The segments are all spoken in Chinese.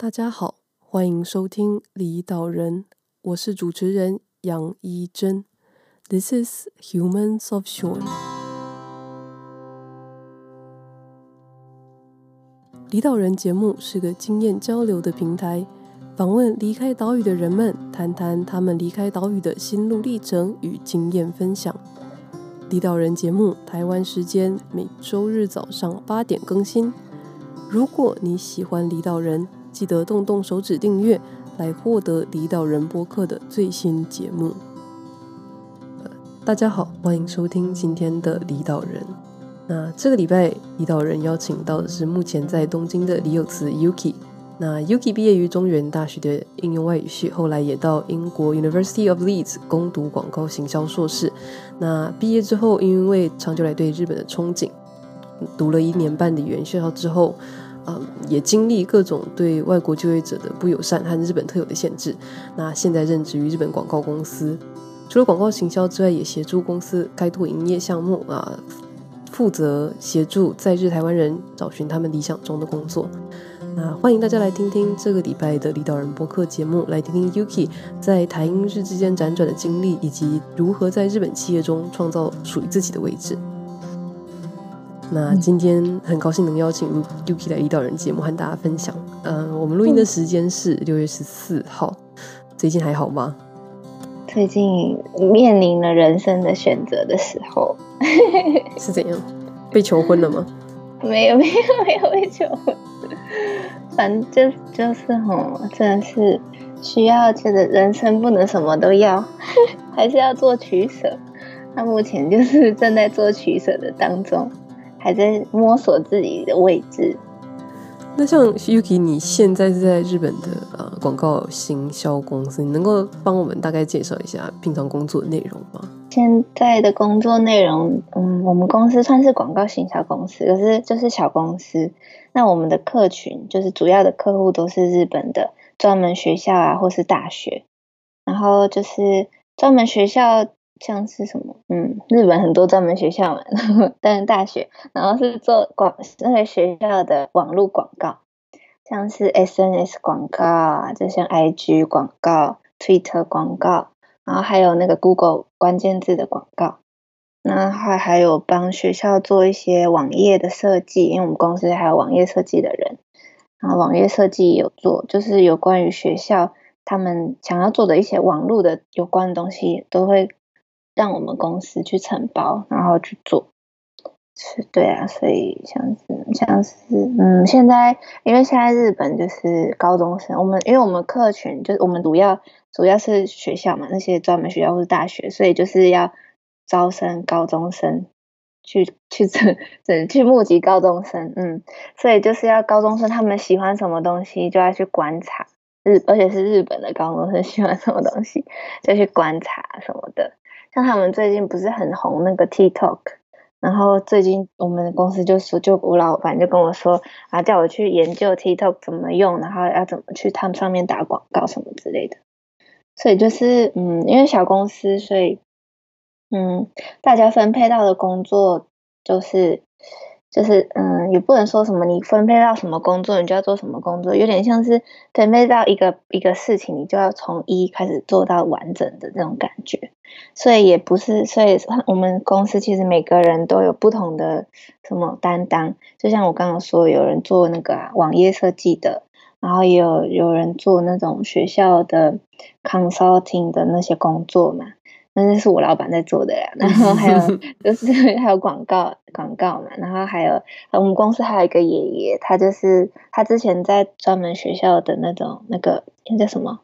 大家好，欢迎收听离岛人，我是主持人杨一真。This is Humans of Shore。离岛人节目是个经验交流的平台，访问离开岛屿的人们，谈谈他们离开岛屿的心路历程与经验分享。离岛人节目，台湾时间每周日早上八点更新。如果你喜欢离岛人，记得动动手指订阅，来获得离岛人播客的最新节目。大家好，欢迎收听今天的离岛人。那这个礼拜离岛人邀请到的是目前在东京的李有慈 Yuki。那 Yuki 毕业于中原大学的应用外语系，后来也到英国 University of Leeds 攻读广告行销硕士。那毕业之后，因为长久来对日本的憧憬，读了一年半的语言学校之后，嗯，也经历各种对外国就业者的不友善和日本特有的限制。那现在任职于日本广告公司。除了广告行销之外，也协助公司开拓营业项目啊，负责协助在日台湾人找寻他们理想中的工作。那欢迎大家来听听这个礼拜的离岛人播客节目，来听听 Yuki 在台英日之间辗转的经历，以及如何在日本企业中创造属于自己的位置。那今天很高兴能邀请 Yuki 来离岛人节目和大家分享。嗯、呃，我们录音的时间是六月十四号，最近还好吗？最近面临了人生的选择的时候，是怎样？被求婚了吗？没有没有没有被求婚，反正就就是吼，真的是需要觉得人生不能什么都要，还是要做取舍。他目前就是正在做取舍的当中，还在摸索自己的位置。那像 Yuki，你现在是在日本的呃广告行销公司，你能够帮我们大概介绍一下平常工作的内容吗？现在的工作内容，嗯，我们公司算是广告行销公司，可是就是小公司。那我们的客群就是主要的客户都是日本的专门学校啊，或是大学。然后就是专门学校。像是什么？嗯，日本很多专门学校嘛，但是大学，然后是做广那个学校的网络广告，像是 SNS 广告啊，就像 IG 广告、Twitter 广告，然后还有那个 Google 关键字的广告，那还还有帮学校做一些网页的设计，因为我们公司还有网页设计的人，然后网页设计有做，就是有关于学校他们想要做的一些网络的有关的东西都会。让我们公司去承包，然后去做，是对啊，所以像是像是嗯，现在因为现在日本就是高中生，我们因为我们客群就是我们主要主要是学校嘛，那些专门学校或是大学，所以就是要招生高中生去去这这去募集高中生，嗯，所以就是要高中生他们喜欢什么东西，就要去观察日，而且是日本的高中生喜欢什么东西，就去观察什么的。像他们最近不是很红那个 TikTok，然后最近我们的公司就说，就吴老板就跟我说啊，叫我去研究 TikTok 怎么用，然后要怎么去他们上面打广告什么之类的。所以就是嗯，因为小公司，所以嗯，大家分配到的工作就是。就是嗯，也不能说什么你分配到什么工作，你就要做什么工作，有点像是分配到一个一个事情，你就要从一开始做到完整的这种感觉。所以也不是，所以我们公司其实每个人都有不同的什么担当。就像我刚刚说，有人做那个啊，网页设计的，然后也有有人做那种学校的 consulting 的那些工作嘛。那是我老板在做的呀，然后还有 就是 还有广告广告嘛，然后还有我们公司还有一个爷爷，他就是他之前在专门学校的那种那个那叫什么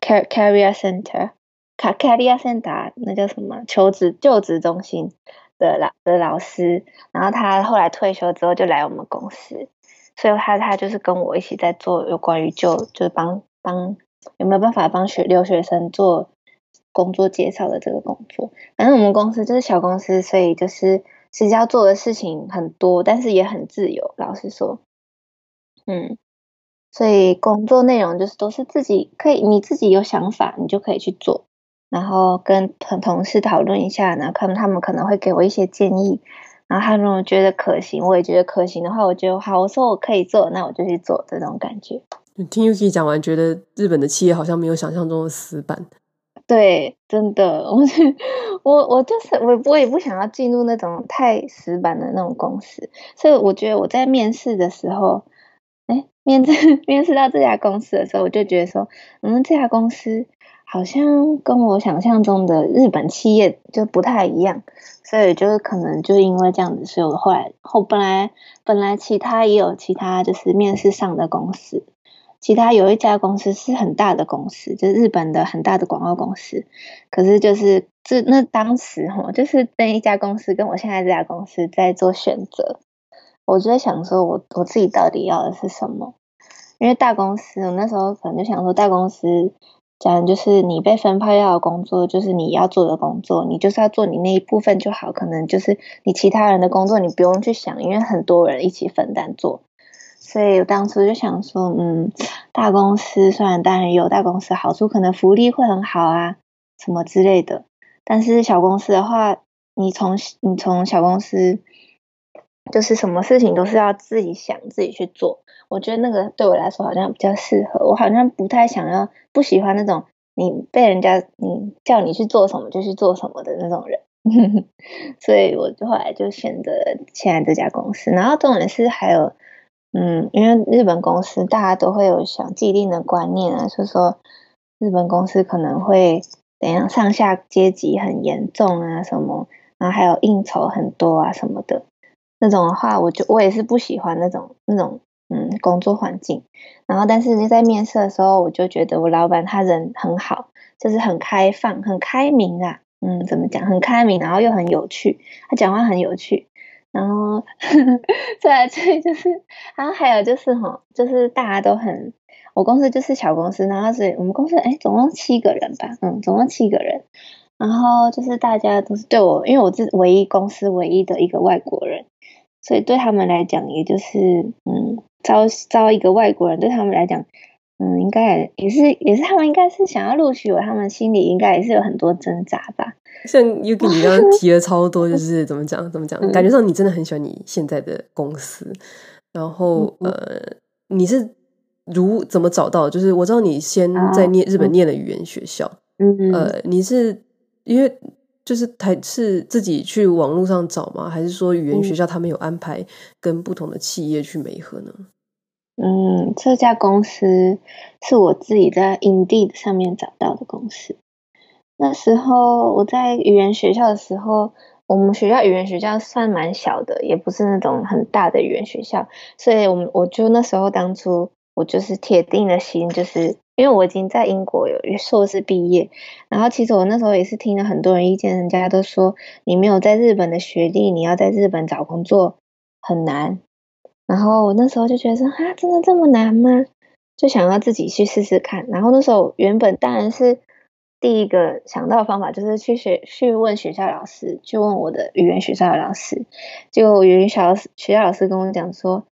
career center career center 那叫什么求职就职中心的老的老师，然后他后来退休之后就来我们公司，所以他他就是跟我一起在做有关于就就是帮帮有没有办法帮学留学生做。工作介绍的这个工作，反正我们公司就是小公司，所以就是其实要做的事情很多，但是也很自由。老实说，嗯，所以工作内容就是都是自己可以，你自己有想法，你就可以去做，然后跟同同事讨论一下，然后可能他们可能会给我一些建议，然后他们觉得可行，我也觉得可行的话，我觉得好，我说我可以做，那我就去做这种感觉。听 Yuki 讲完，觉得日本的企业好像没有想象中的死板。对，真的，我我我就是我，我也不想要进入那种太死板的那种公司，所以我觉得我在面试的时候，哎，面试 面试到这家公司的时候，我就觉得说，嗯，这家公司好像跟我想象中的日本企业就不太一样，所以就是可能就因为这样子，所以我后来后本来本来其他也有其他就是面试上的公司。其他有一家公司是很大的公司，就是日本的很大的广告公司。可是就是这那当时哈，就是那一家公司跟我现在这家公司在做选择。我就在想说我，我自己到底要的是什么？因为大公司，我那时候可能就想说，大公司讲就是你被分配到的工作，就是你要做的工作，你就是要做你那一部分就好。可能就是你其他人的工作你不用去想，因为很多人一起分担做。所以我当初就想说，嗯，大公司虽然当然有大公司好处，可能福利会很好啊，什么之类的。但是小公司的话，你从你从小公司，就是什么事情都是要自己想自己去做。我觉得那个对我来说好像比较适合。我好像不太想要，不喜欢那种你被人家你叫你去做什么就去做什么的那种人。所以我就后来就选择现在这家公司。然后重点是还有。嗯，因为日本公司大家都会有想既定的观念啊，就是说日本公司可能会怎样，上下阶级很严重啊，什么，然后还有应酬很多啊什么的，那种的话，我就我也是不喜欢那种那种嗯工作环境。然后，但是你在面试的时候，我就觉得我老板他人很好，就是很开放、很开明啊，嗯，怎么讲，很开明，然后又很有趣，他讲话很有趣。然后呵呵再来这就是，然后还有就是哈，就是大家都很，我公司就是小公司，然后是我们公司哎，总共七个人吧，嗯，总共七个人，然后就是大家都是对我，因为我是唯一公司唯一的一个外国人，所以对他们来讲，也就是嗯，招招一个外国人，对他们来讲。嗯，应该也是，也是他们应该是想要录取我，他们心里应该也是有很多挣扎吧。像 Yuki 你刚刚提了超多，就是怎么讲怎么讲，感觉上你真的很喜欢你现在的公司。然后呃，你是如怎么找到？就是我知道你先在念日本念的语言学校，嗯呃，你是因为就是台是自己去网络上找吗？还是说语言学校他们有安排跟不同的企业去媒合呢？嗯，这家公司是我自己在 Indeed 上面找到的公司。那时候我在语言学校的时候，我们学校语言学校算蛮小的，也不是那种很大的语言学校，所以我们我就那时候当初我就是铁定的心，就是因为我已经在英国有硕士毕业，然后其实我那时候也是听了很多人意见，人家都说你没有在日本的学历，你要在日本找工作很难。然后我那时候就觉得说啊，真的这么难吗？就想要自己去试试看。然后那时候原本当然是第一个想到的方法，就是去学去问学校老师，去问我的语言学校的老师。就语言学校学校老师跟我讲说，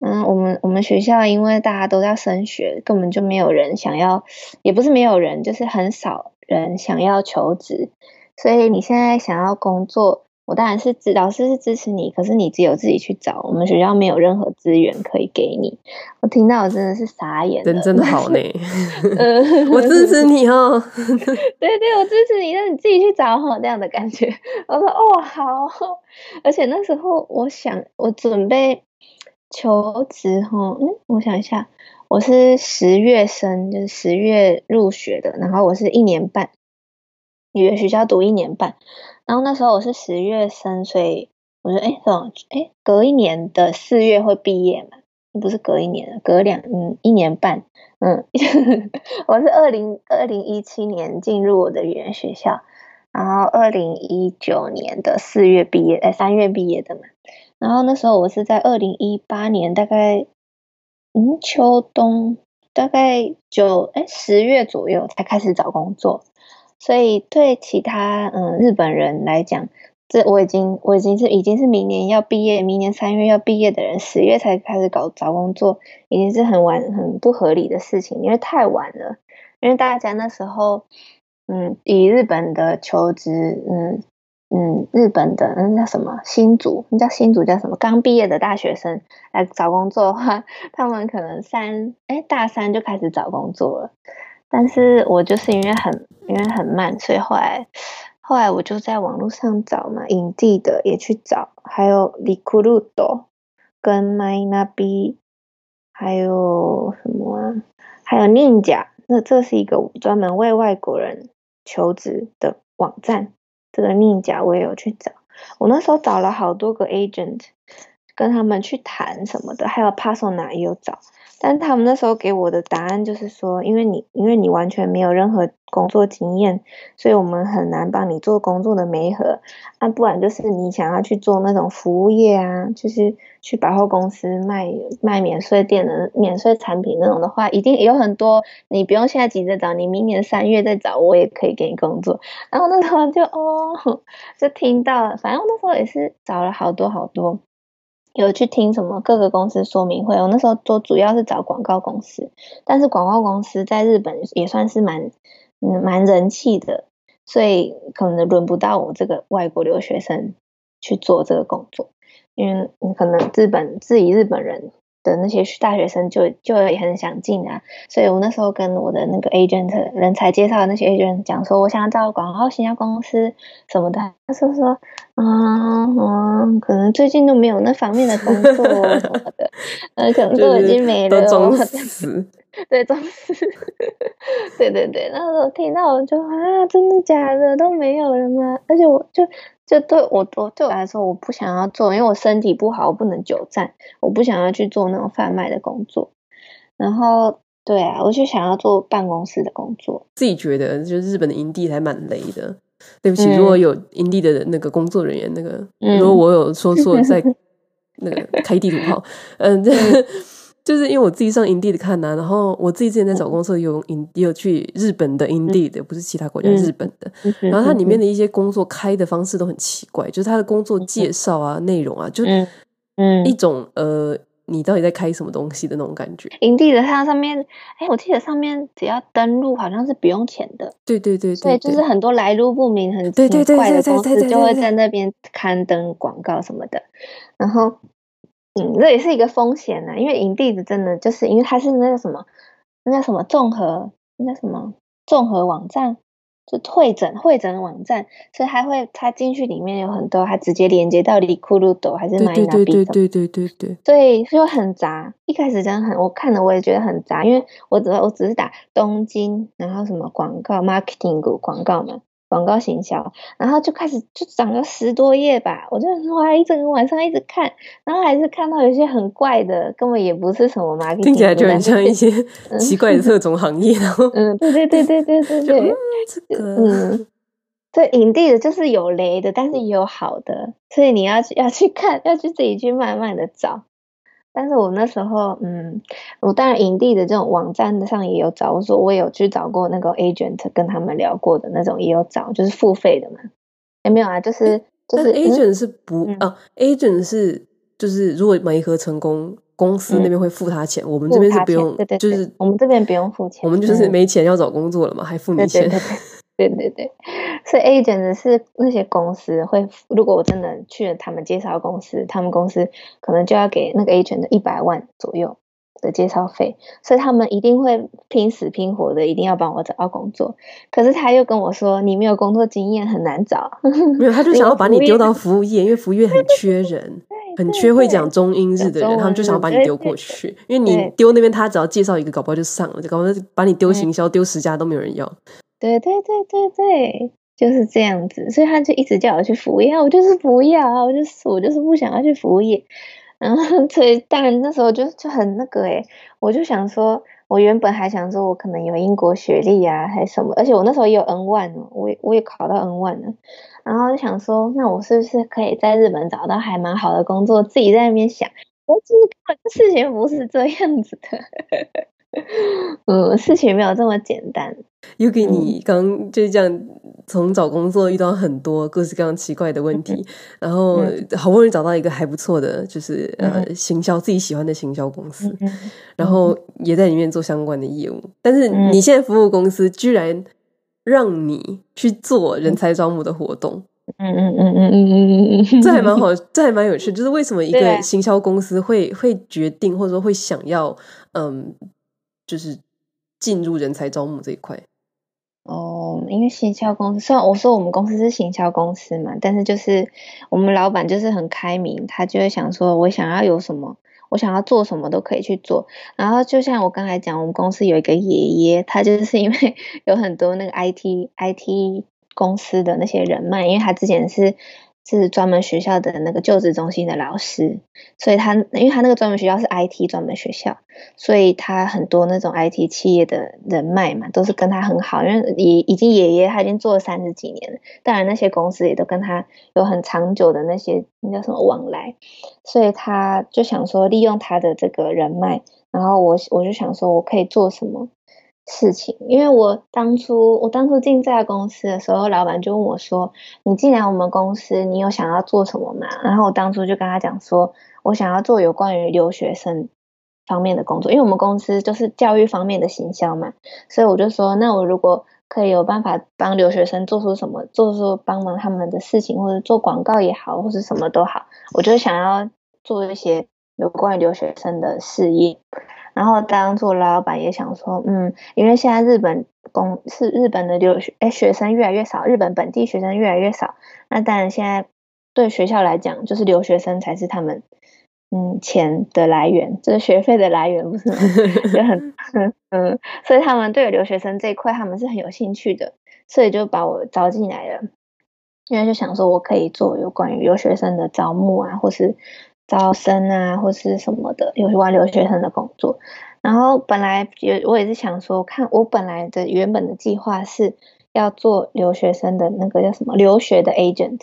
嗯，我们我们学校因为大家都在升学，根本就没有人想要，也不是没有人，就是很少人想要求职。所以你现在想要工作。我当然是支老师是支持你，可是你只有自己去找，我们学校没有任何资源可以给你。我听到我真的是傻眼，人真的好呢。我支持你哦，对对，我支持你，那你自己去找哈，这样的感觉。我说哦好，而且那时候我想我准备求职哈，嗯，我想一下，我是十月生，就是十月入学的，然后我是一年半，语言学校读一年半。然后那时候我是十月生，所以我说，哎，这种，哎，隔一年的四月会毕业嘛？不是隔一年，隔两，嗯，一年半，嗯，我是二零二零一七年进入我的语言学校，然后二零一九年的四月毕业，哎，三月毕业的嘛。然后那时候我是在二零一八年大概，嗯，秋冬大概九，哎，十月左右才开始找工作。所以对其他嗯日本人来讲，这我已经我已经是已经是明年要毕业，明年三月要毕业的人，十月才开始搞找工作，已经是很晚很不合理的事情，因为太晚了。因为大家那时候嗯以日本的求职嗯嗯，日本的那叫什么新卒，那叫新卒叫什么？刚毕业的大学生来找工作的话，他们可能三哎大三就开始找工作了。但是我就是因为很因为很慢，所以后来后来我就在网络上找嘛影帝的也去找，还有 Recruit 跟 Mynavi，还有什么啊？还有 Ninja，那这是一个专门为外国人求职的网站。这个 Ninja 我也有去找，我那时候找了好多个 agent，跟他们去谈什么的，还有 Persona 也有找。但他们那时候给我的答案就是说，因为你因为你完全没有任何工作经验，所以我们很难帮你做工作的媒合。那不然就是你想要去做那种服务业啊，就是去百货公司卖卖免税店的免税产品那种的话，一定有很多。你不用现在急着找，你明年三月再找，我也可以给你工作。然后那时候就哦，就听到了，反正那时候也是找了好多好多。有去听什么各个公司说明会，我那时候都主要是找广告公司，但是广告公司在日本也算是蛮嗯蛮人气的，所以可能轮不到我这个外国留学生去做这个工作，因为可能日本自己日本人。的那些大学生就就也很想进啊，所以我那时候跟我的那个 agent 人才介绍的那些 agent 讲说，我想要找广告行销公司什么的，他说说，嗯嗯，可能最近都没有那方面的工作什么的，呃，可能都已经没了，装死，对，装死，对对对，那时候听到我就啊，真的假的都没有了吗？而且我就。就对我，我对我来说，我不想要做，因为我身体不好，我不能久站，我不想要去做那种贩卖的工作。然后，对啊，我就想要做办公室的工作。自己觉得，就是日本的营地还蛮雷的。对不起，嗯、如果有营地的那个工作人员，那个、嗯、如果我有说错，在 那个开地图炮，嗯。就是因为我自己上 Indeed 看呐、啊，然后我自己之前在找工作有也有去日本的 Indeed 的，不是其他国家，日本的。然后它里面的一些工作开的方式都很奇怪，就是它的工作介绍啊、内容啊，就嗯一种呃，你到底在开什么东西的那种感觉。Indeed 的它上面，哎，我记得上面只要登录好像是不用钱的。对对对对，就是很多来路不明、很奇怪的公司就会在那边刊登广告什么的，然后。嗯，这也是一个风险呢，因为 Indeed 真的就是因为它是那个什么，那叫什么综合，那叫什么综合网站，就会诊会诊网站，所以还会它进去里面有很多，还直接连接到 Recruit 还是 Mynavi 对对对对对对对，所以就很杂。一开始真的很，我看了我也觉得很杂，因为我只我只是打东京，然后什么广告 marketing 广告嘛。广告行销，然后就开始就长了十多页吧，我就哇一整个晚上一直看，然后还是看到有些很怪的，根本也不是什么 marketing，听起来就很像一些奇怪的特种行业，然后 嗯，对对对对对对对，这个。嗯，对，Indeed 的就是有雷的，但是也有好的，所以你要去要去看，要去自己去慢慢的找。但是我那时候，嗯，我当然营地的这种网站上也有找，我说我也有去找过那个 agent，跟他们聊过的那种也有找，就是付费的嘛。也没有啊，就是就是 agent 是不、嗯、啊，agent 是就是如果媒合成功，公司那边会付他钱，嗯、我们这边是不用，对对对就是我们这边不用付钱，我们就是没钱要找工作了嘛，嗯、还付你钱。对对对 对对对对，所以 agent 是那些公司会，如果我真的去了他们介绍公司，他们公司可能就要给那个 agent 的一百万左右的介绍费，所以他们一定会拼死拼活的，一定要帮我找到工作。可是他又跟我说，你没有工作经验，很难找。没有，他就想要把你丢到服务业，因为服务业很缺人，很缺会讲中英日的人，他们就想要把你丢过去，因为你丢那边，他只要介绍一个，搞不好就上了，就搞不好把你丢行销，丢十家都没有人要。对对对对对，就是这样子，所以他就一直叫我去服务业，我就是不要啊，我就是我就是不想要去服务业，然后所以当然那时候就就很那个诶，我就想说，我原本还想说我可能有英国学历啊，还是什么，而且我那时候也有 N1 呢，我也我也考到 N1 了，然后就想说，那我是不是可以在日本找到还蛮好的工作？自己在那边想，我其实根本事情不是这样子的。嗯，事情没有这么简单。Yuki，你刚就是这样，从找工作遇到很多各式各样奇怪的问题，嗯、然后好不容易找到一个还不错的，就是、嗯、呃行销自己喜欢的行销公司，嗯、然后也在里面做相关的业务。但是你现在服务公司居然让你去做人才招募的活动，嗯嗯嗯嗯嗯嗯嗯，这还蛮好，这还蛮有趣。就是为什么一个行销公司会会决定，或者说会想要，嗯，就是进入人才招募这一块？哦，因为行销公司，虽然我说我们公司是行销公司嘛，但是就是我们老板就是很开明，他就会想说，我想要有什么，我想要做什么都可以去做。然后就像我刚才讲，我们公司有一个爷爷，他就是因为 有很多那个 IT IT 公司的那些人脉，因为他之前是。是专门学校的那个就职中心的老师，所以他因为他那个专门学校是 IT 专门学校，所以他很多那种 IT 企业的人脉嘛，都是跟他很好。因为已已经爷爷他已经做了三十几年了，当然那些公司也都跟他有很长久的那些那叫什么往来，所以他就想说利用他的这个人脉，然后我我就想说我可以做什么。事情，因为我当初我当初进这家公司的时候，老板就问我说：“你进来我们公司，你有想要做什么吗？”然后我当初就跟他讲说：“我想要做有关于留学生方面的工作，因为我们公司就是教育方面的行销嘛，所以我就说，那我如果可以有办法帮留学生做出什么，做出帮忙他们的事情，或者做广告也好，或者什么都好，我就想要做一些有关于留学生的事业。”然后当做老板也想说，嗯，因为现在日本公是日本的留学，哎，学生越来越少，日本本地学生越来越少。那当然现在对学校来讲，就是留学生才是他们嗯钱的来源，就是学费的来源，不是吗？就很 嗯，所以他们对留学生这一块他们是很有兴趣的，所以就把我招进来了。因为就想说我可以做有关于留学生的招募啊，或是。招生啊，或是什么的，有关留学生的工作。然后本来也我也是想说，看我本来的原本的计划是要做留学生的那个叫什么留学的 agent，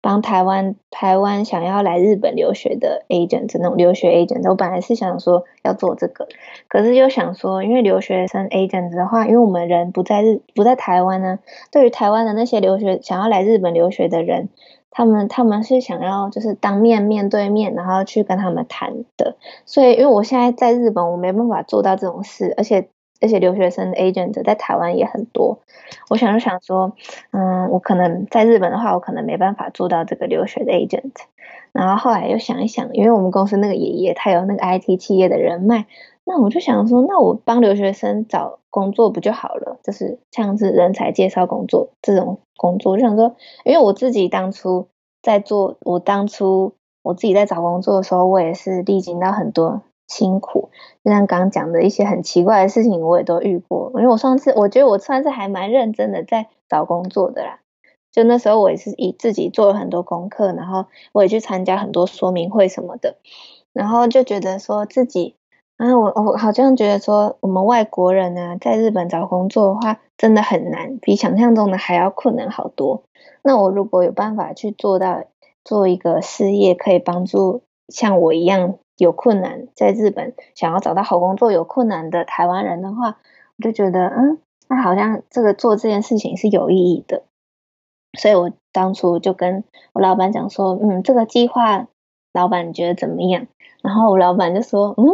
帮台湾台湾想要来日本留学的 agent 那种留学 agent。我本来是想说要做这个，可是又想说，因为留学生 agent 的话，因为我们人不在日不在台湾呢，对于台湾的那些留学想要来日本留学的人。他们他们是想要就是当面面对面，然后去跟他们谈的。所以因为我现在在日本，我没办法做到这种事，而且而且留学生的 agent 在台湾也很多。我想就想说，嗯，我可能在日本的话，我可能没办法做到这个留学的 agent。然后后来又想一想，因为我们公司那个爷爷他有那个 IT 企业的人脉，那我就想说，那我帮留学生找工作不就好了？就是像是人才介绍工作这种工作，就想说，因为我自己当初在做，我当初我自己在找工作的时候，我也是历经到很多辛苦，就像刚刚讲的一些很奇怪的事情，我也都遇过。因为我上次我觉得我算是还蛮认真的在找工作的啦，就那时候我也是以自己做了很多功课，然后我也去参加很多说明会什么的，然后就觉得说自己。啊我我好像觉得说，我们外国人呢，在日本找工作的话，真的很难，比想象中的还要困难好多。那我如果有办法去做到做一个事业，可以帮助像我一样有困难在日本想要找到好工作有困难的台湾人的话，我就觉得，嗯，那好像这个做这件事情是有意义的。所以我当初就跟我老板讲说，嗯，这个计划，老板你觉得怎么样？然后我老板就说，嗯。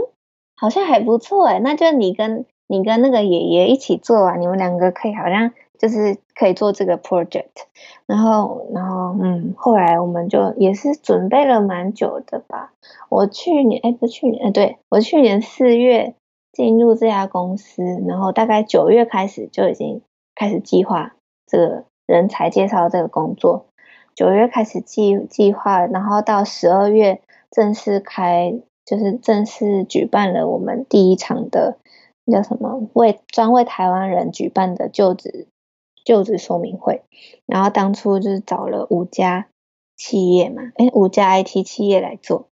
好像还不错哎，那就你跟你跟那个爷爷一起做啊，你们两个可以好像就是可以做这个 project，然后然后嗯，后来我们就也是准备了蛮久的吧。我去年哎，不去年哎，对，我去年四月进入这家公司，然后大概九月开始就已经开始计划这个人才介绍这个工作，九月开始计计划，然后到十二月正式开。就是正式举办了我们第一场的叫什么为专为台湾人举办的就职就职说明会，然后当初就是找了五家企业嘛，诶，五家 IT 企业来做，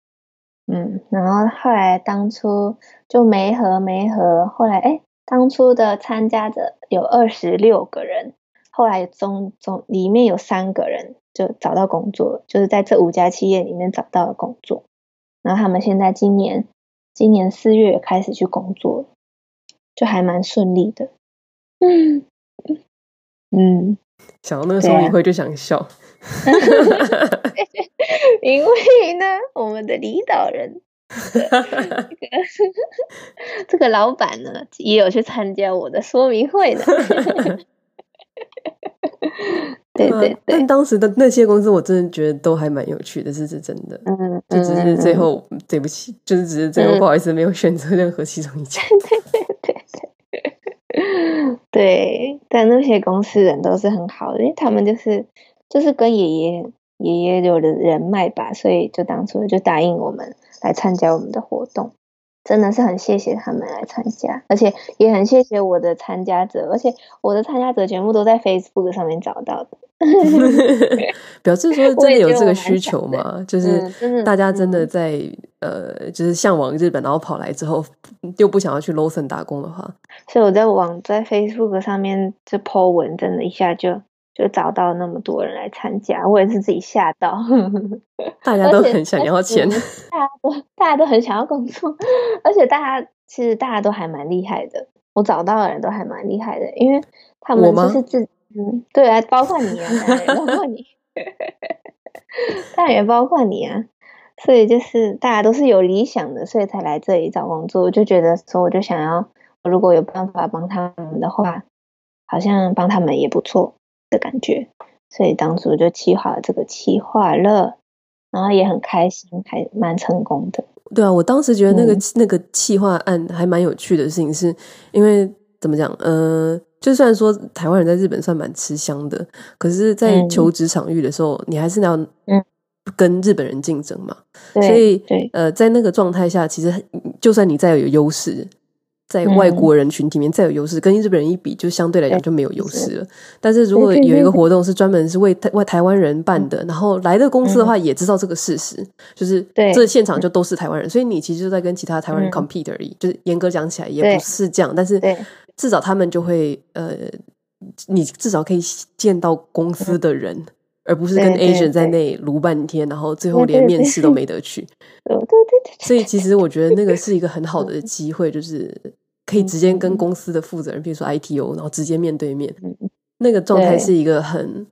嗯，然后后来当初就没合没合，后来诶，当初的参加者有二十六个人，后来中中里面有三个人就找到工作，就是在这五家企业里面找到了工作。然后他们现在今年今年四月开始去工作，就还蛮顺利的。嗯嗯，想到那个说明会就想笑，啊、因为呢，我们的领导人，这个这个老板呢，也有去参加我的说明会的。对对对。但当时的那些公司，我真的觉得都还蛮有趣的，这是真的。嗯，就只是最后对不起，就是只是最后不好意思，没有选择任何其中一家。对对对对。对，但那些公司人都是很好的，因为他们就是就是跟爷爷爷爷有的人脉吧，所以就当初就答应我们来参加我们的活动。真的是很谢谢他们来参加，而且也很谢谢我的参加者，而且我的参加者全部都在 Facebook 上面找到的，表示说真的有这个需求吗？就是大家真的在、嗯、呃，就是向往日本，然后跑来之后又不想要去 Lawson 打工的话，所以我在网在 Facebook 上面就 po 文，真的一下就。就找到那么多人来参加，我也是自己吓到。大家都很想要钱，大家都大家都很想要工作，而且大家其实大家都还蛮厉害的。我找到的人都还蛮厉害的，因为他们就是自嗯，对啊，包括你啊，包括你，当然也包括你啊。所以就是大家都是有理想的，所以才来这里找工作。我就觉得说，我就想要，如果有办法帮他们的话，好像帮他们也不错。的感觉，所以当初就企划了这个企划了，然后也很开心，还蛮成功的。对啊，我当时觉得那个、嗯、那个企划案还蛮有趣的事情是，是因为怎么讲？呃，就算说台湾人在日本算蛮吃香的，可是，在求职场域的时候，嗯、你还是要嗯跟日本人竞争嘛。嗯、所以对呃，在那个状态下，其实就算你再有优势。在外国人群体里面再有优势，跟日本人一比，就相对来讲就没有优势了。但是如果有一个活动是专门是为台外台湾人办的，然后来的公司的话也知道这个事实，就是这现场就都是台湾人，所以你其实就在跟其他台湾人 compete 而已。就是严格讲起来也不是这样，但是至少他们就会呃，你至少可以见到公司的人，而不是跟 agent 在那里卢半天，然后最后连面试都没得去。对对对。所以其实我觉得那个是一个很好的机会，就是。可以直接跟公司的负责人，比如说 ITO，然后直接面对面，那个状态是一个很，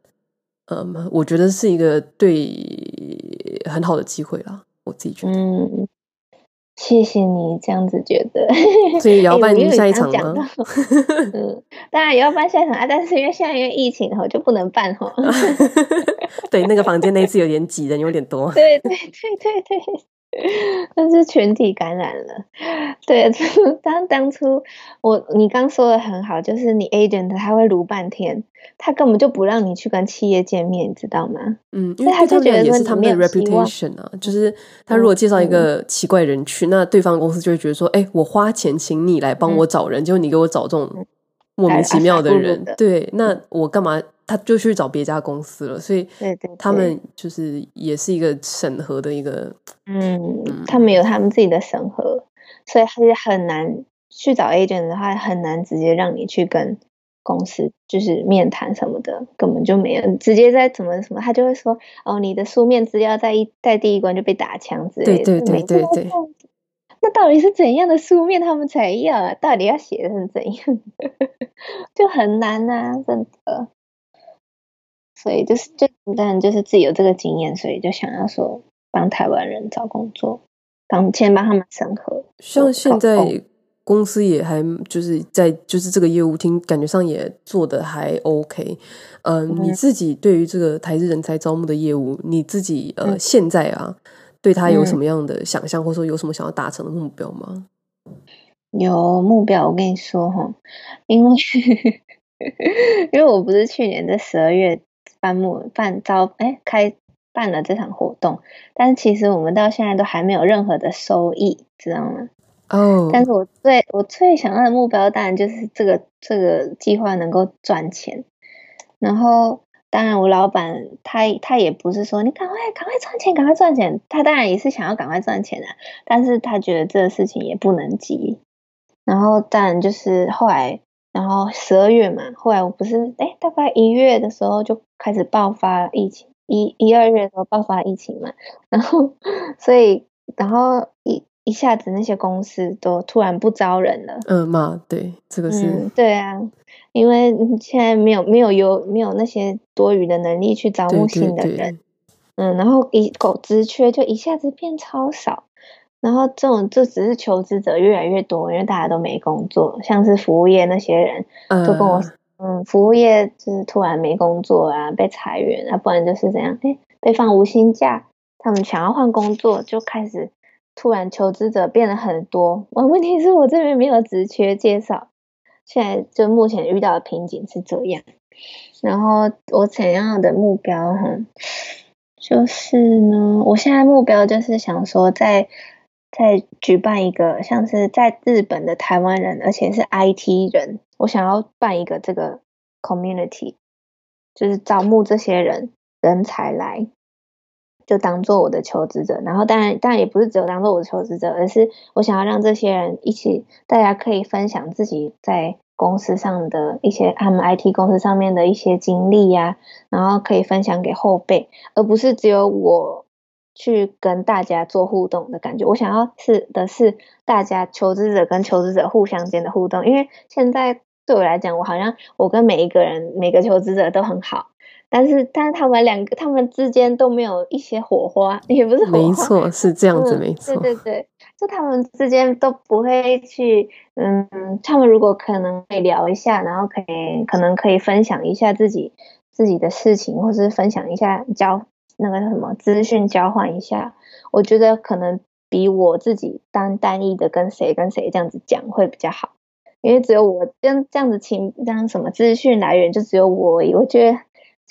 嗯，我觉得是一个对很好的机会啦。我自己觉得，嗯，谢谢你这样子觉得。所以也要办下一场吗？嗯，当然也要办下一场啊，但是因为现在因为疫情哈，就不能办哈。对，那个房间那次有点挤，人有点多。对对对对对。但是全体感染了，对，当当初我你刚说的很好，就是你 agent 他会撸半天，他根本就不让你去跟企业见面，你知道吗？嗯，因为他就觉得也是他们的 reputation 啊，就是他如果介绍一个奇怪人去，嗯、那对方公司就会觉得说，哎、欸，我花钱请你来帮我找人，结果、嗯、你给我找这种莫名其妙的人，的。对，那我干嘛？他就去找别家公司了，所以他们就是也是一个审核的一个，嗯，嗯。他们有他们自己的审核，所以还是很难去找 agent 的话，很难直接让你去跟公司就是面谈什么的，根本就没有直接在怎么什么，他就会说哦，你的书面资料在一在第一关就被打枪之类的，对对对对对，那到底是怎样的书面他们才要啊？到底要写成怎样？就很难啊，真的。所以就是就当然就是自己有这个经验，所以就想要说帮台湾人找工作，帮先帮他们审核。像现在公司也还就是在就是这个业务厅感觉上也做的还 OK。嗯，嗯你自己对于这个台日人才招募的业务，你自己呃、嗯、现在啊对他有什么样的想象，嗯、或者说有什么想要达成的目标吗？有目标，我跟你说哈，因为 因为我不是去年的十二月。办募办招哎开办了这场活动，但其实我们到现在都还没有任何的收益，知道吗？哦。但是我最我最想要的目标，当然就是这个这个计划能够赚钱。然后，当然我老板他他也不是说你赶快赶快赚钱赶快赚钱，他当然也是想要赶快赚钱的，但是他觉得这个事情也不能急。然后，当然就是后来。然后十二月嘛，后来我不是哎，大概一月的时候就开始爆发疫情，一一二月的时候爆发疫情嘛，然后所以然后一一下子那些公司都突然不招人了。嗯嘛，对，这个是、嗯、对啊，因为现在没有没有有没有那些多余的能力去招募新的人，对对对嗯，然后一狗职缺就一下子变超少。然后这种这只是求职者越来越多，因为大家都没工作，像是服务业那些人都跟我说，嗯，服务业就是突然没工作啊，被裁员啊，不然就是怎样，哎，被放无薪假，他们想要换工作，就开始突然求职者变得很多。我问题是我这边没有职缺介绍，现在就目前遇到的瓶颈是这样。然后我想要的目标，哈，就是呢，我现在目标就是想说在，在在举办一个像是在日本的台湾人，而且是 IT 人，我想要办一个这个 community，就是招募这些人人才来，就当做我的求职者。然后当然当然也不是只有当做我的求职者，而是我想要让这些人一起，大家可以分享自己在。公司上的一些，他们 IT 公司上面的一些经历呀，然后可以分享给后辈，而不是只有我去跟大家做互动的感觉。我想要是的是大家求职者跟求职者互相间的互动，因为现在对我来讲，我好像我跟每一个人每个求职者都很好。但是，但是他们两个，他们之间都没有一些火花，也不是火花，没错，是这样子，嗯、没错，对对对，就他们之间都不会去，嗯，他们如果可能可以聊一下，然后可以可能可以分享一下自己自己的事情，或是分享一下交那个什么资讯交换一下，我觉得可能比我自己单单一的跟谁跟谁这样子讲会比较好，因为只有我这样这样子情这样什么资讯来源就只有我而已，我觉得。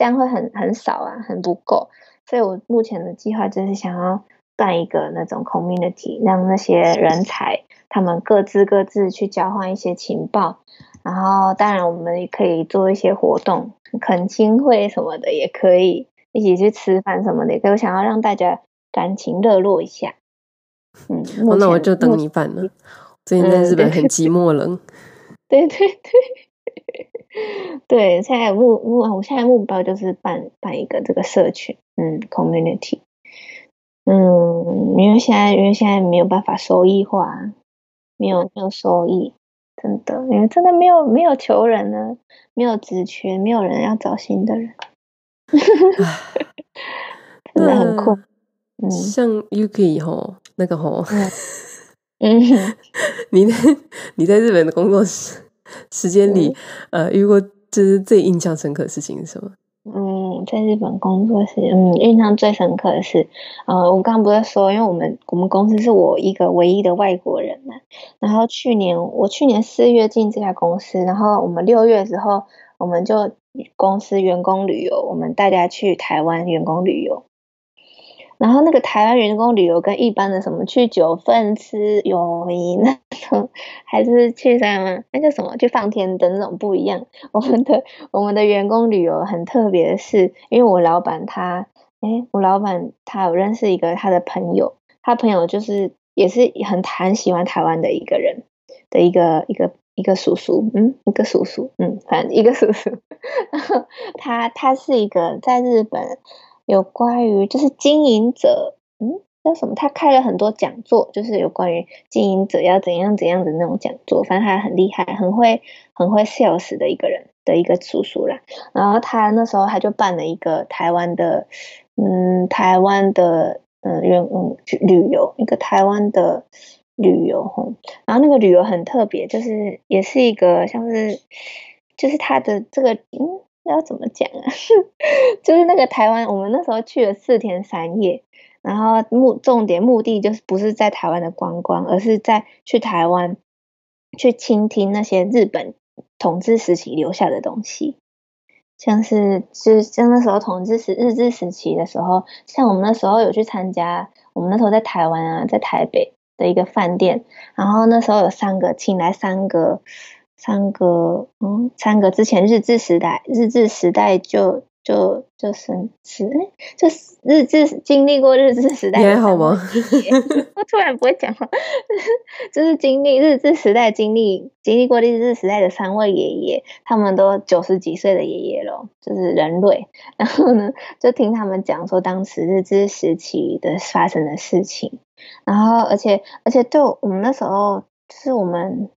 这样会很很少啊，很不够，所以我目前的计划就是想要办一个那种 community，让那些人才他们各自各自去交换一些情报，然后当然我们也可以做一些活动，恳亲会什么的也可以，一起去吃饭什么的，所以，我想要让大家感情热络一下。嗯，哦，那我就等你办了。最近在日本很寂寞了。嗯、对对对。对，现在目目，我现在目标就是办办一个这个社群，嗯，community，嗯，因为现在因为现在没有办法收益化，没有没有收益，真的，因为真的没有没有求人呢，没有职缺，没有人要找新的人，真的很酷。嗯，像 Yuki 吼，那个吼，嗯，你在你在日本的工作室。时间里，嗯、呃，如果就是最印象深刻的事情是什么？嗯，在日本工作是，嗯，印象最深刻的是，呃，我刚刚不是说，因为我们我们公司是我一个唯一的外国人嘛，然后去年我去年四月进这家公司，然后我们六月之后，我们就公司员工旅游，我们大家去台湾员工旅游。然后那个台湾员工旅游跟一般的什么去九份吃有名那种，还是去什么那叫什么去放天灯那种不一样。我们的 我们的员工旅游很特别的是，因为我老板他，诶我老板他有认识一个他的朋友，他朋友就是也是很很喜欢台湾的一个人的一个一个一个叔叔，嗯，一个叔叔，嗯，反正一个叔叔。然 后他他是一个在日本。有关于就是经营者，嗯，叫什么？他开了很多讲座，就是有关于经营者要怎样怎样的那种讲座。反正他很厉害，很会很会 sales 的一个人的一个叔叔啦。然后他那时候他就办了一个台湾的，嗯，台湾的，嗯，员嗯旅游，一个台湾的旅游吼。然后那个旅游很特别，就是也是一个像是，就是他的这个嗯。要怎么讲啊？就是那个台湾，我们那时候去了四天三夜，然后目重点目的就是不是在台湾的观光，而是在去台湾去倾听那些日本统治时期留下的东西，像是就是像那时候统治时日治时期的时候，像我们那时候有去参加，我们那时候在台湾啊，在台北的一个饭店，然后那时候有三个，请来三个。三个，嗯，三个之前日治时代，日治时代就就就是是，就是日治经历过日治时代，你还好吗？我突然不会讲话，就是经历日治时代，经历经历过日治时代的三位爷爷，他们都九十几岁的爷爷了，就是人类。然后呢，就听他们讲说当时日治时期的发生的事情，然后而且而且对我们那时候，就是我们。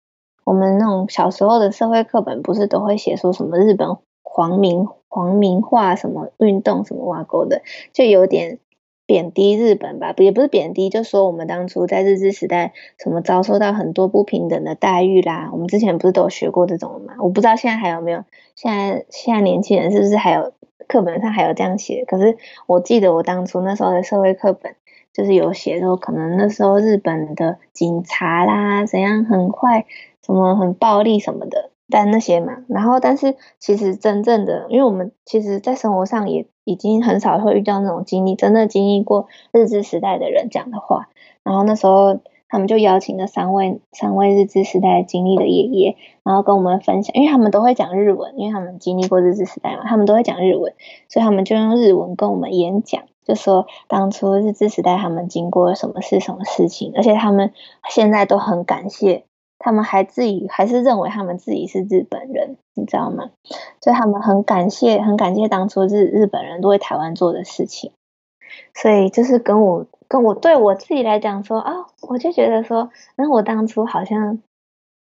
我们那种小时候的社会课本不是都会写说什么日本皇民皇民化什么运动什么挖沟的，就有点贬低日本吧，也不是贬低，就说我们当初在日治时代什么遭受到很多不平等的待遇啦。我们之前不是都有学过这种吗？我不知道现在还有没有，现在现在年轻人是不是还有课本上还有这样写？可是我记得我当初那时候的社会课本就是有写说，可能那时候日本的警察啦怎样很坏，什么很暴力什么的。但那些嘛，然后但是其实真正的，因为我们其实，在生活上也已经很少会遇到那种经历，真的经历过日治时代的人讲的话。然后那时候他们就邀请了三位三位日治时代经历的爷爷，然后跟我们分享，因为他们都会讲日文，因为他们经历过日治时代嘛，他们都会讲日文，所以他们就用日文跟我们演讲，就说当初日治时代他们经过什么事什么事情，而且他们现在都很感谢。他们还自己还是认为他们自己是日本人，你知道吗？所以他们很感谢，很感谢当初日日本人为台湾做的事情。所以就是跟我跟我对我自己来讲说啊、我就觉得说，那我当初好像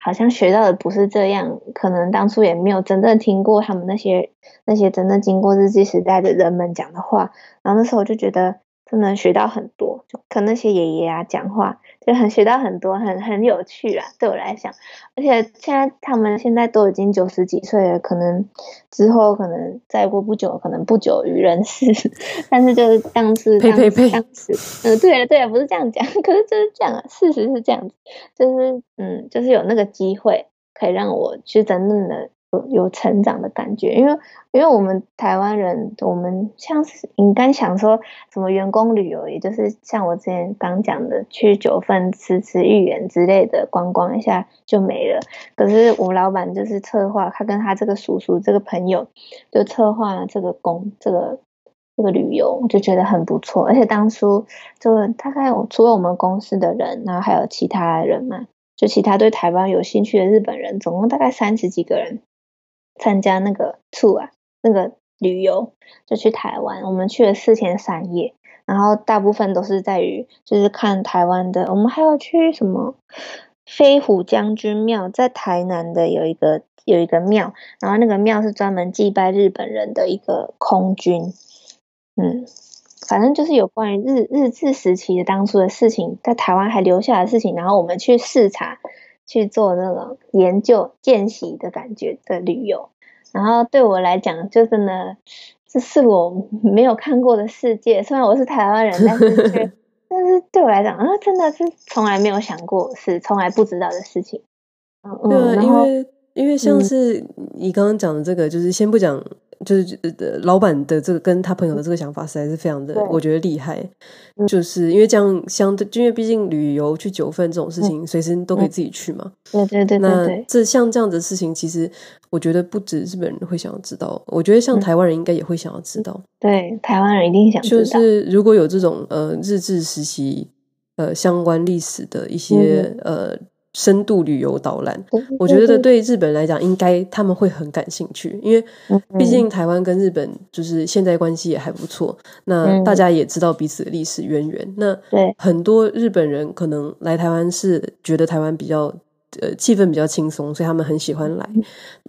好像学到的不是这样，可能当初也没有真正听过他们那些那些真正经过日记时代的人们讲的话。然后那时候我就觉得真的学到很多，就跟那些爷爷啊讲话。就很学到很多，很很有趣啊，对我来讲。而且现在他们现在都已经九十几岁了，可能之后可能再过不久，可能不久于人世。但是就是当时，呸呸呸，当时，嗯，对了对了，不是这样讲，可是就是这样啊，事实是这样子，就是嗯，就是有那个机会可以让我去真正的。有有成长的感觉，因为因为我们台湾人，我们像是你刚想说什么员工旅游，也就是像我之前刚讲的，去九份吃吃芋圆之类的，观光一下就没了。可是我老板就是策划，他跟他这个叔叔这个朋友就策划了这个工这个这个旅游，就觉得很不错。而且当初就大概我除了我们公司的人，然后还有其他人嘛，就其他对台湾有兴趣的日本人，总共大概三十几个人。参加那个 tour 啊，那个旅游就去台湾，我们去了四天三夜，然后大部分都是在于就是看台湾的，我们还要去什么飞虎将军庙，在台南的有一个有一个庙，然后那个庙是专门祭拜日本人的一个空军，嗯，反正就是有关于日日治时期的当初的事情，在台湾还留下的事情，然后我们去视察。去做那种研究、见习的感觉的旅游，然后对我来讲，就真的这是我没有看过的世界。虽然我是台湾人，但是却，但是对我来讲，啊，真的是从来没有想过，是从来不知道的事情。嗯，对啊，因为因为像是你刚刚讲的这个，就是先不讲。就是老板的这个跟他朋友的这个想法实在是非常的，我觉得厉害。就是因为这样相对，因为毕竟旅游去九份这种事情，随时都可以自己去嘛。对对对对。那这像这样子的事情，其实我觉得不止日本人会想要知道，我觉得像台湾人应该也会想要知道。对，台湾人一定想知道。就是如果有这种呃日治时期呃相关历史的一些呃。深度旅游导览，我觉得对日本人来讲，应该他们会很感兴趣，因为毕竟台湾跟日本就是现在关系也还不错，那大家也知道彼此的历史渊源。那很多日本人可能来台湾是觉得台湾比较呃气氛比较轻松，所以他们很喜欢来。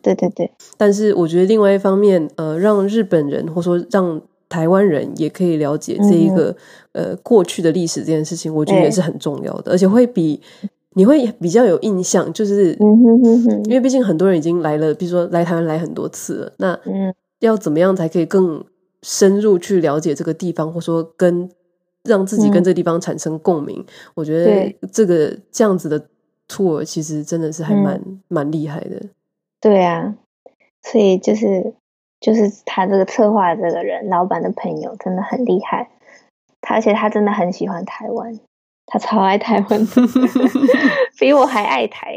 对对对。但是我觉得另外一方面，呃，让日本人或者说让台湾人也可以了解这一个呃过去的历史这件事情，我觉得也是很重要的，而且会比。你会比较有印象，就是，因为毕竟很多人已经来了，比如说来台湾来很多次了，那要怎么样才可以更深入去了解这个地方，或者说跟让自己跟这个地方产生共鸣？我觉得这个这样子的 tour 其实真的是还蛮蛮厉害的。对啊，所以就是就是他这个策划的这个人，老板的朋友真的很厉害，他而且他真的很喜欢台湾。他超爱台湾，比我还爱台。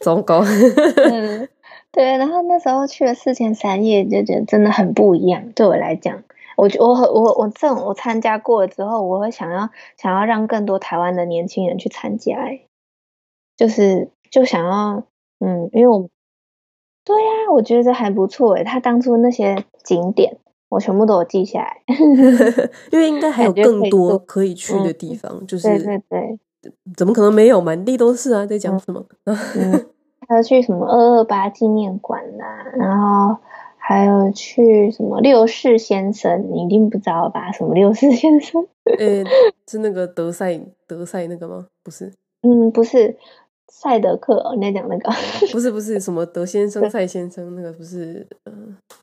中国。嗯，对。然后那时候去了四天三夜，就觉得真的很不一样。对我来讲，我我我我这种我参加过了之后，我会想要想要让更多台湾的年轻人去参加。哎，就是就想要，嗯，因为我，对呀、啊，我觉得还不错。哎，他当初那些景点。我全部都有记下来，因为应该还有更多可以去的地方，嗯、就是对对对，怎么可能没有？满地都是啊！在讲什么？嗯，还有去什么二二八纪念馆啊，然后还有去什么六世先生，你一定不知道吧？什么六世先生？呃，是那个德赛德赛那个吗？不是，嗯，不是赛德克哦，你在讲那个？不是不是，什么德先生、赛先生那个不是？嗯、呃，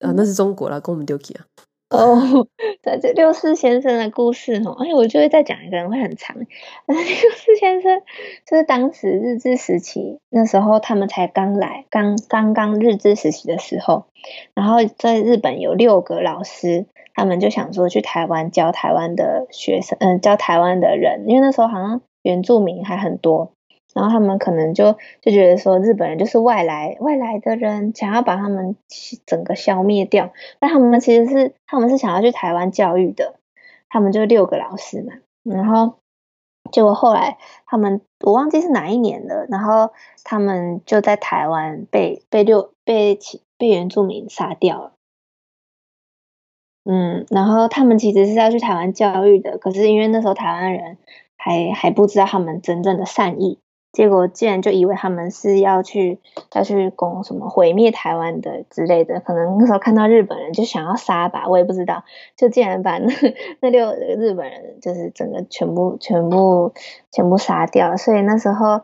啊，那是中国啦，跟我们丢弃啊。哦，在这六四先生的故事哦，哎，我就会再讲一个人会很长。六四先生就是当时日治时期，那时候他们才刚来，刚刚刚日治时期的时候，然后在日本有六个老师，他们就想说去台湾教台湾的学生，嗯，教台湾的人，因为那时候好像原住民还很多。然后他们可能就就觉得说日本人就是外来外来的人，想要把他们整个消灭掉。但他们其实是他们是想要去台湾教育的，他们就六个老师嘛。然后结果后来他们我忘记是哪一年了，然后他们就在台湾被被六被被原住民杀掉了。嗯，然后他们其实是要去台湾教育的，可是因为那时候台湾人还还不知道他们真正的善意。结果竟然就以为他们是要去要去攻什么毁灭台湾的之类的，可能那时候看到日本人就想要杀吧，我也不知道，就竟然把那 那六日本人就是整个全部全部全部杀掉，所以那时候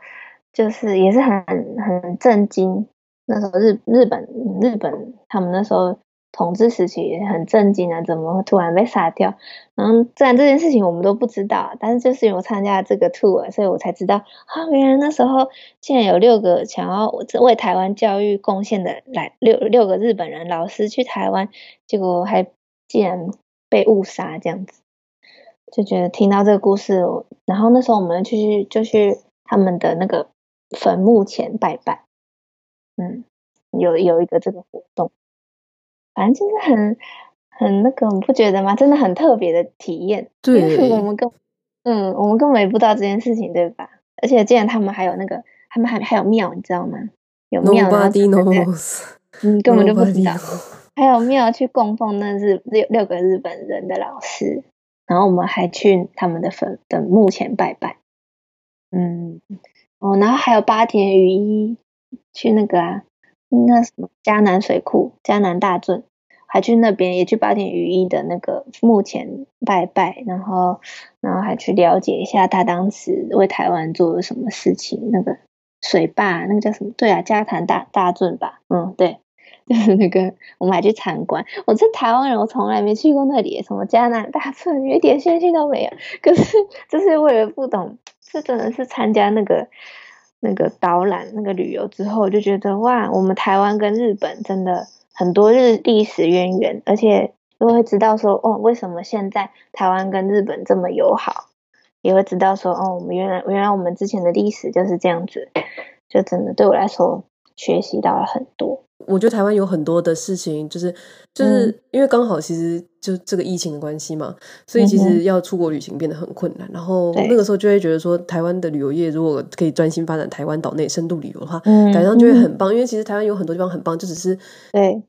就是也是很很震惊，那时候日日本日本他们那时候。统治时期很震惊啊，怎么会突然被杀掉？然后，自然这件事情我们都不知道，但是就是因为我参加了这个 tour，所以我才知道啊，原来那时候竟然有六个想要为台湾教育贡献的来六六个日本人老师去台湾，结果还竟然被误杀这样子，就觉得听到这个故事，然后那时候我们去就去他们的那个坟墓前拜拜，嗯，有有一个这个活动。反正就是很很那个，你不觉得吗？真的很特别的体验。对，我们根嗯，我们根本也不知道这件事情，对吧？而且既然他们还有那个，他们还还有庙，你知道吗？有庙，Nobody knows，你 根本就不知道。还有庙去供奉那日六六个日本人的老师，然后我们还去他们的坟的墓前拜拜。嗯，哦，然后还有八田雨衣去那个啊。那什么嘉南水库、嘉南大圳，还去那边也去八点雨衣的那个墓前拜拜，然后然后还去了解一下他当时为台湾做了什么事情。那个水坝，那个叫什么？对啊，嘉南大大圳吧。嗯，对，就是那个我们还去参观。我是台湾人，我从来没去过那里，什么嘉南大圳，一点兴趣都没有。可是就是为了不懂，是真的是参加那个。那个导览、那个旅游之后，我就觉得哇，我们台湾跟日本真的很多日历史渊源，而且都会知道说，哦，为什么现在台湾跟日本这么友好，也会知道说，哦，我们原来原来我们之前的历史就是这样子，就真的对我来说学习到了很多。我觉得台湾有很多的事情，就是就是因为刚好其实就这个疫情的关系嘛，所以其实要出国旅行变得很困难。然后那个时候就会觉得说，台湾的旅游业如果可以专心发展台湾岛内深度旅游的话，感觉上就会很棒。因为其实台湾有很多地方很棒，就只是对，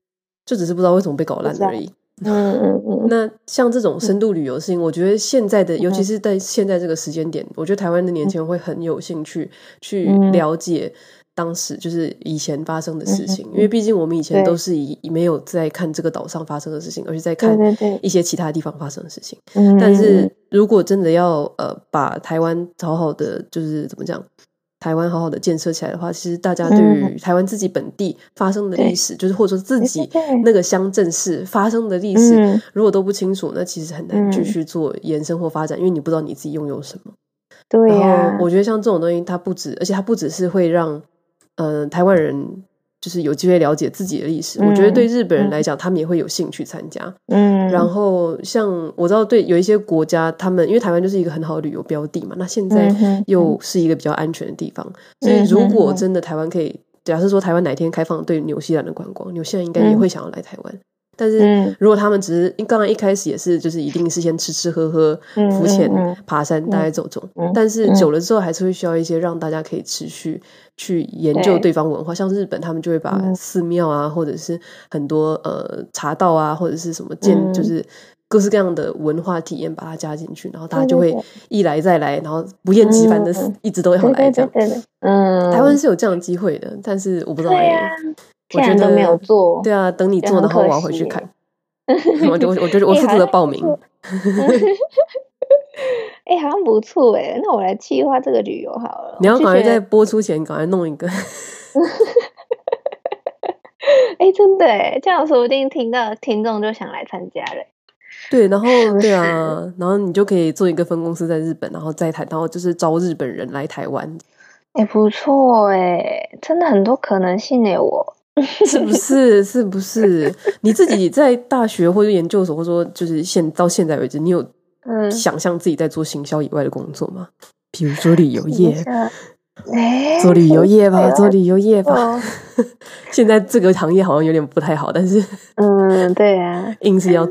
就只是不知道为什么被搞烂而已。嗯嗯嗯。那像这种深度旅游的事情，我觉得现在的，尤其是在现在这个时间点，我觉得台湾的年轻人会很有兴趣去了解。当时就是以前发生的事情，因为毕竟我们以前都是以没有在看这个岛上发生的事情，而是在看一些其他地方发生的事情。但是如果真的要呃把台湾好好的就是怎么讲，台湾好好的建设起来的话，其实大家对于台湾自己本地发生的历史，就是或者说自己那个乡镇市发生的历史，如果都不清楚，那其实很难继续做延伸或发展，因为你不知道你自己拥有什么。对呀。然后我觉得像这种东西，它不止，而且它不只是会让。嗯、呃，台湾人就是有机会了解自己的历史，嗯、我觉得对日本人来讲，嗯、他们也会有兴趣参加。嗯，然后像我知道，对有一些国家，他们因为台湾就是一个很好的旅游标的嘛，那现在又是一个比较安全的地方，嗯、所以如果真的台湾可以，假设说台湾哪天开放对纽西兰的观光，纽西兰应该也会想要来台湾。但是如果他们只是，刚刚一开始也是，就是一定是先吃吃喝喝、浮潜、爬山、大概走走。但是久了之后，还是会需要一些让大家可以持续去研究对。方文化。像日本，他们就会把寺庙啊，或者是很多呃茶道啊，或者是什么建，就是各式各样的文化体验，把它加进去，然后大家就会一来再来，然后不厌其烦的一直都要来这样。嗯，台湾是有这样的机会的，但是我不知道。既然都没有做，对啊，等你做，然后我要回去看。我就我就是我是负责报名。哎、欸，好像不错哎，那我来计划这个旅游好了。你要赶快在播出前赶快弄一个。哎、欸，真的哎，这样说不定听到听众就想来参加了。对，然后对啊，然后你就可以做一个分公司在日本，然后再谈，然后就是招日本人来台湾。哎、欸，不错哎，真的很多可能性哎，我 是不是？是不是？你自己在大学或者研究所，或者说就是现到现在为止，你有嗯想象自己在做行销以外的工作吗？比如说旅游业。欸、做旅游业吧，做旅游业吧。现在这个行业好像有点不太好，但是，嗯，对啊，硬是要。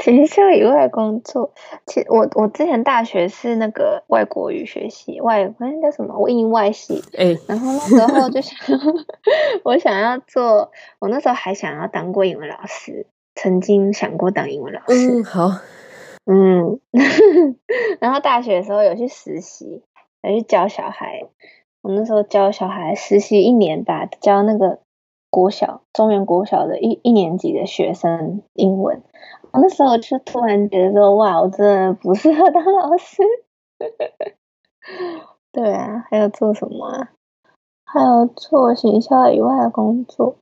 行销以外工作，其实我我之前大学是那个外国语学系，外那叫什么？我英外系。哎、欸，然后那时候就想，我想要做，我那时候还想要当过英文老师，曾经想过当英文老师。嗯，好，嗯，然后大学的时候有去实习。有去教小孩，我那时候教小孩实习一年吧，教那个国小中原国小的一一年级的学生英文。我那时候就突然觉得说，哇，我真的不适合当老师。对啊，还要做什么啊？还有做行销以外的工作。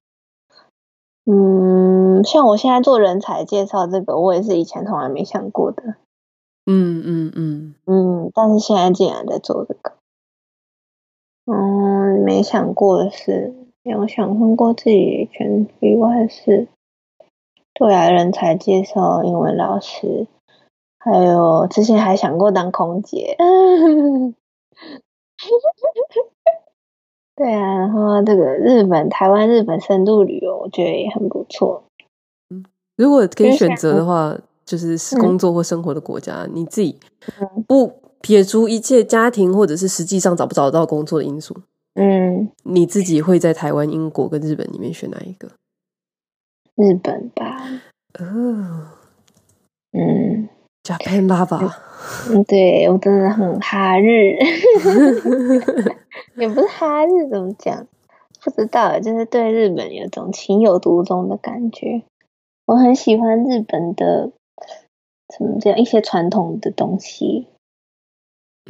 嗯，像我现在做人才介绍这个，我也是以前从来没想过的。嗯嗯嗯嗯，但是现在竟然在做这个，嗯，没想过的是，有想通过自己全以外的事，对啊，人才介绍、英文老师，还有之前还想过当空姐，对啊，然后这个日本、台湾、日本深度旅游，我觉得也很不错。嗯，如果可以选择的话。就是工作或生活的国家，嗯、你自己不撇除一切家庭或者是实际上找不找得到工作的因素，嗯，你自己会在台湾、英国跟日本里面选哪一个？日本吧。哦，嗯，Japan Lover。嗯，对我真的很哈日，也不是哈日，怎么讲？不知道，就是对日本有种情有独钟的感觉。我很喜欢日本的。什么这样一些传统的东西，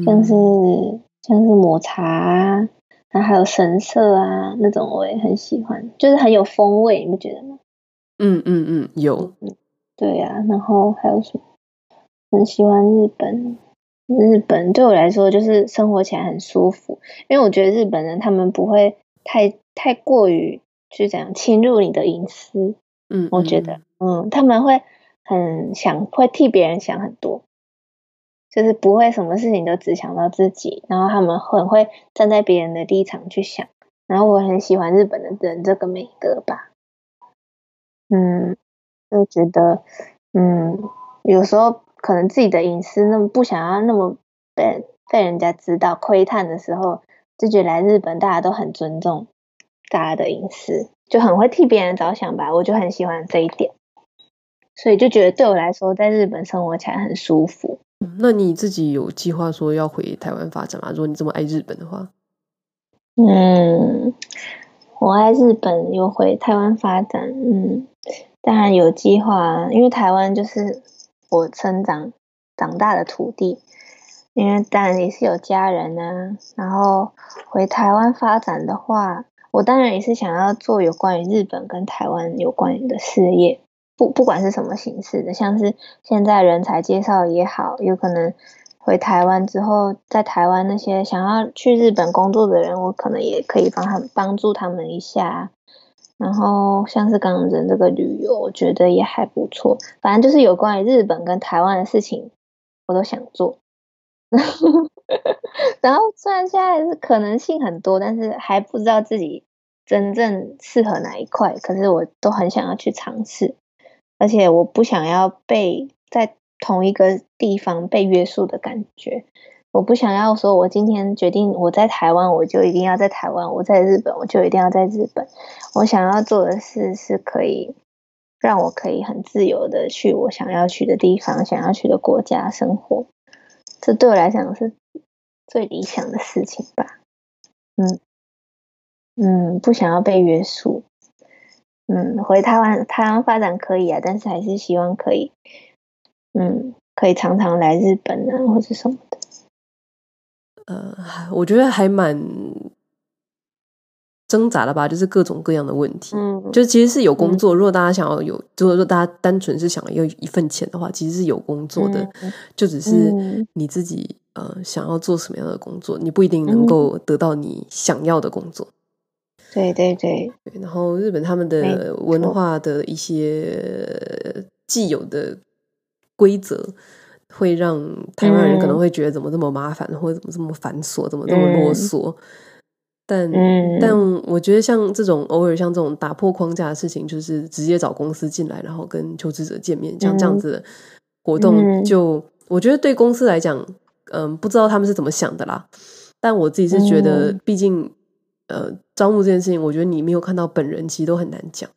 像是、嗯、像是抹茶啊，然后还有神社啊那种，我也很喜欢，就是很有风味，你不觉得吗？嗯嗯嗯，有。对呀、啊，然后还有什么？很喜欢日本，日本对我来说就是生活起来很舒服，因为我觉得日本人他们不会太太过于去怎样侵入你的隐私。嗯，我觉得，嗯，他们会。很想会替别人想很多，就是不会什么事情都只想到自己，然后他们很会站在别人的立场去想，然后我很喜欢日本的人这个美德吧，嗯，就觉得，嗯，有时候可能自己的隐私那么不想要那么被被人家知道窥探的时候，就觉得来日本大家都很尊重大家的隐私，就很会替别人着想吧，我就很喜欢这一点。所以就觉得对我来说，在日本生活起来很舒服。那你自己有计划说要回台湾发展吗？如果你这么爱日本的话，嗯，我爱日本，有回台湾发展，嗯，当然有计划，因为台湾就是我成长长大的土地，因为当然也是有家人呢、啊。然后回台湾发展的话，我当然也是想要做有关于日本跟台湾有关的事业。不，不管是什么形式的，像是现在人才介绍也好，有可能回台湾之后，在台湾那些想要去日本工作的人，我可能也可以帮他们帮助他们一下。然后像是刚刚的这个旅游，我觉得也还不错。反正就是有关于日本跟台湾的事情，我都想做。然后虽然现在是可能性很多，但是还不知道自己真正适合哪一块，可是我都很想要去尝试。而且我不想要被在同一个地方被约束的感觉，我不想要说，我今天决定我在台湾，我就一定要在台湾；我在日本，我就一定要在日本。我想要做的事是可以让我可以很自由的去我想要去的地方、想要去的国家生活。这对我来讲是最理想的事情吧。嗯嗯，不想要被约束。嗯，回台湾台湾发展可以啊，但是还是希望可以，嗯，可以常常来日本啊，或者什么的。呃，我觉得还蛮挣扎的吧，就是各种各样的问题。嗯，就其实是有工作。嗯、如果大家想要有，如果说大家单纯是想要一份钱的话，其实是有工作的，嗯、就只是你自己呃想要做什么样的工作，你不一定能够得到你想要的工作。对对对，对，然后日本他们的文化的一些既有的规则，会让台湾人可能会觉得怎么这么麻烦，嗯、或者怎么这么繁琐，怎么这么啰嗦。嗯、但、嗯、但我觉得像这种偶尔像这种打破框架的事情，就是直接找公司进来，然后跟求职者见面，像这样子的活动就，我觉得对公司来讲，嗯，不知道他们是怎么想的啦。但我自己是觉得，毕竟。呃，招募这件事情，我觉得你没有看到本人，其实都很难讲。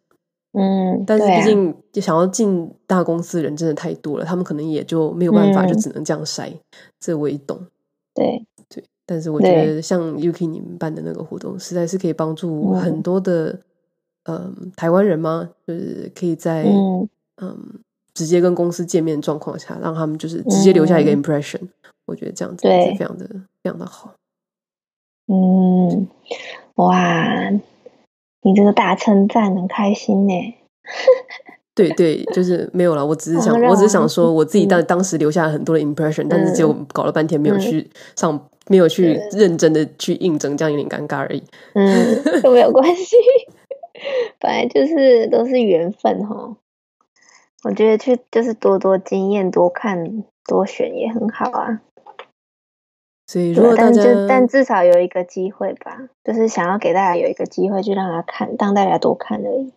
嗯，但是毕竟就想要进大公司的人真的太多了，他们可能也就没有办法，嗯、就只能这样筛。这我也懂。对对，但是我觉得像 Yuki 你们办的那个活动，实在是可以帮助很多的嗯、呃、台湾人吗？就是可以在嗯、呃、直接跟公司见面的状况下，让他们就是直接留下一个 impression、嗯。我觉得这样子是非常的非常的好。嗯。哇，你这个大称赞，很开心呢。对对，就是没有了。我只是想，我只是想说，我自己当当时留下了很多的 impression，、嗯、但是结果搞了半天没有去上，嗯、没有去认真的去应征，这样有点尴尬而已。嗯，都没有关系，本来就是都是缘分哈。我觉得去就是多多经验，多看多选也很好啊。所以，如果大家但，但至少有一个机会吧，就是想要给大家有一个机会去让他看，让大家多看而已。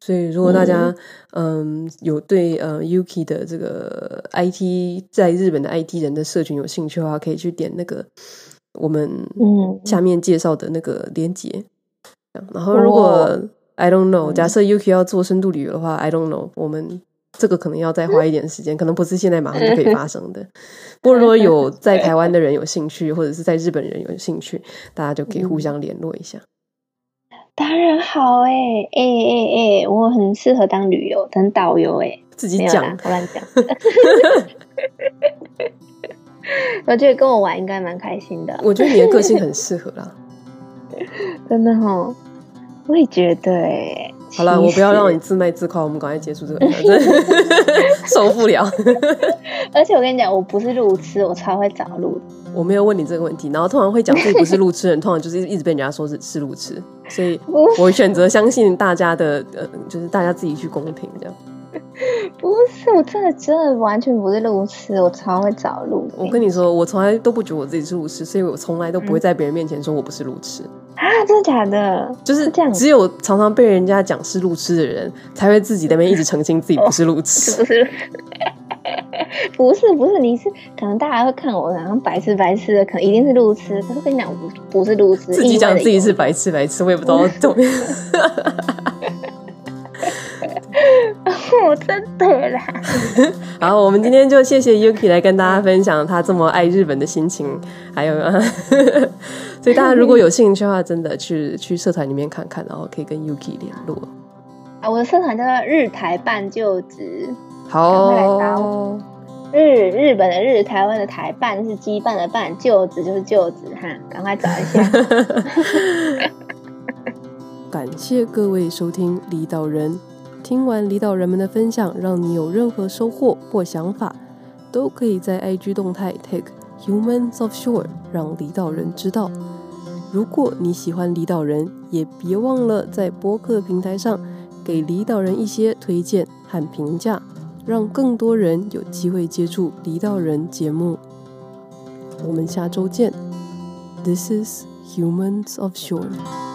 所以，如果大家嗯，嗯有对呃 Yuki 的这个 IT 在日本的 IT 人的社群有兴趣的话，可以去点那个我们嗯下面介绍的那个链接。嗯、然后，如果、哦、I don't know，假设 Yuki 要做深度旅游的话、嗯、I don't know，我们。这个可能要再花一点时间，可能不是现在马上就可以发生的。不过如果有在台湾的人有兴趣，或者是在日本人有兴趣，大家就可以互相联络一下。当然好哎哎哎哎，我很适合当旅游当导游哎，自己讲，我乱讲。我觉得跟我玩应该蛮开心的。我觉得你的个性很适合啦，真的哈，我也觉得哎。好了，我不要让你自卖自夸，我们赶快结束这个，真 受不了。而且我跟你讲，我不是路痴，我超会找路。我没有问你这个问题，然后通常会讲自己不是路痴的人，通常就是一直被人家说是是路痴，所以我选择相信大家的，呃，就是大家自己去公平这样。不是，我真的真的完全不是路痴，我超会找路。我跟你说，我从来都不觉得我自己是路痴，所以我从来都不会在别人面前说我不是路痴。嗯啊，真的假的？就是这样。只有常常被人家讲是路痴的人，才会自己在那边一直澄清自己不是路痴。不是，不是，不是，你是可能大家会看我然后白痴白痴的，可能一定是路痴。可是跟你讲，我不不是路痴。自己讲自己是白痴白痴，我也不知道怎么 样。我真的啦。好，我们今天就谢谢 Yuki 来跟大家分享他这么爱日本的心情，还有啊，所以大家如果有兴趣的话，真的去去社团里面看看，然后可以跟 Yuki 联络。啊，我的社团叫做日台办就职，好，来找日日本的日，台湾的台办是羁绊的绊，就职就是就职哈，赶快找一下。感谢各位收听离岛人。听完离岛人们的分享，让你有任何收获或想法，都可以在 IG 动态 tag Humans of Shore，让离岛人知道。如果你喜欢离岛人，也别忘了在播客平台上给离岛人一些推荐和评价，让更多人有机会接触离岛人节目。我们下周见。This is Humans of Shore。